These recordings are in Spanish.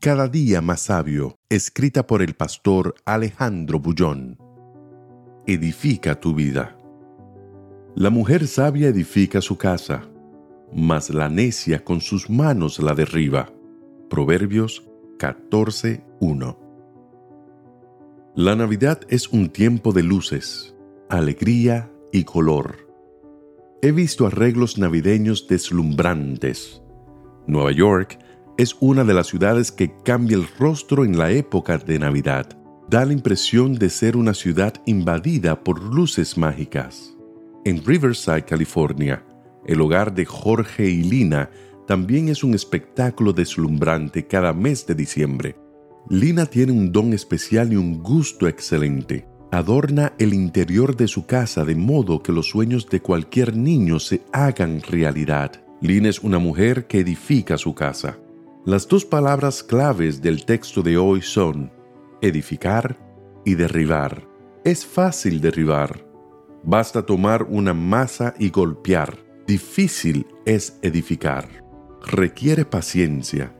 Cada día más sabio, escrita por el pastor Alejandro Bullón. Edifica tu vida. La mujer sabia edifica su casa, mas la necia con sus manos la derriba. Proverbios 14:1. La Navidad es un tiempo de luces, alegría y color. He visto arreglos navideños deslumbrantes. Nueva York es una de las ciudades que cambia el rostro en la época de Navidad. Da la impresión de ser una ciudad invadida por luces mágicas. En Riverside, California, el hogar de Jorge y Lina también es un espectáculo deslumbrante cada mes de diciembre. Lina tiene un don especial y un gusto excelente. Adorna el interior de su casa de modo que los sueños de cualquier niño se hagan realidad. Lina es una mujer que edifica su casa. Las dos palabras claves del texto de hoy son edificar y derribar. Es fácil derribar. Basta tomar una masa y golpear. Difícil es edificar. Requiere paciencia,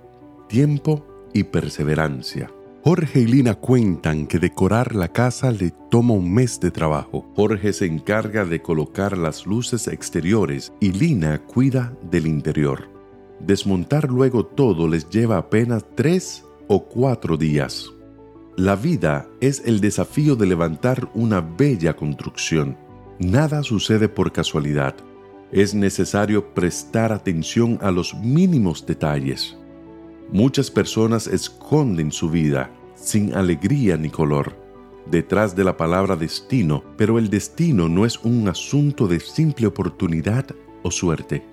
tiempo y perseverancia. Jorge y Lina cuentan que decorar la casa le toma un mes de trabajo. Jorge se encarga de colocar las luces exteriores y Lina cuida del interior. Desmontar luego todo les lleva apenas tres o cuatro días. La vida es el desafío de levantar una bella construcción. Nada sucede por casualidad. Es necesario prestar atención a los mínimos detalles. Muchas personas esconden su vida sin alegría ni color detrás de la palabra destino, pero el destino no es un asunto de simple oportunidad o suerte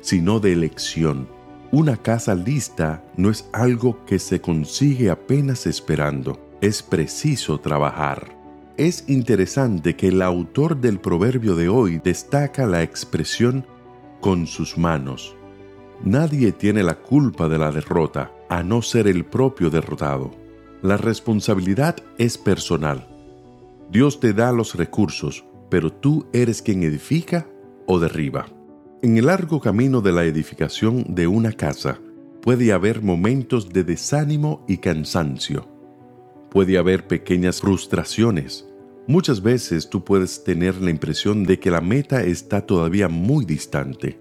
sino de elección. Una casa lista no es algo que se consigue apenas esperando, es preciso trabajar. Es interesante que el autor del proverbio de hoy destaca la expresión con sus manos. Nadie tiene la culpa de la derrota, a no ser el propio derrotado. La responsabilidad es personal. Dios te da los recursos, pero tú eres quien edifica o derriba. En el largo camino de la edificación de una casa puede haber momentos de desánimo y cansancio. Puede haber pequeñas frustraciones. Muchas veces tú puedes tener la impresión de que la meta está todavía muy distante.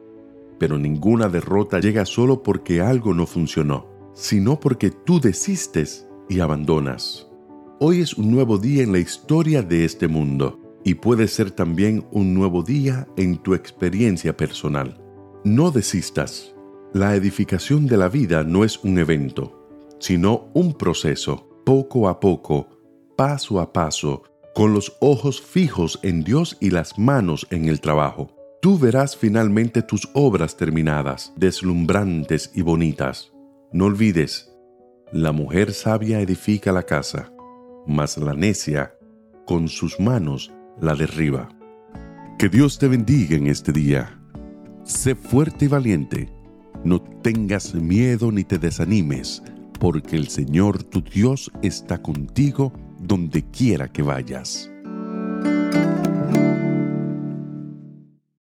Pero ninguna derrota llega solo porque algo no funcionó, sino porque tú desistes y abandonas. Hoy es un nuevo día en la historia de este mundo y puede ser también un nuevo día en tu experiencia personal. No desistas. La edificación de la vida no es un evento, sino un proceso, poco a poco, paso a paso, con los ojos fijos en Dios y las manos en el trabajo. Tú verás finalmente tus obras terminadas, deslumbrantes y bonitas. No olvides, la mujer sabia edifica la casa, mas la necia, con sus manos, la derriba. Que Dios te bendiga en este día. Sé fuerte y valiente. No tengas miedo ni te desanimes, porque el Señor tu Dios está contigo donde quiera que vayas.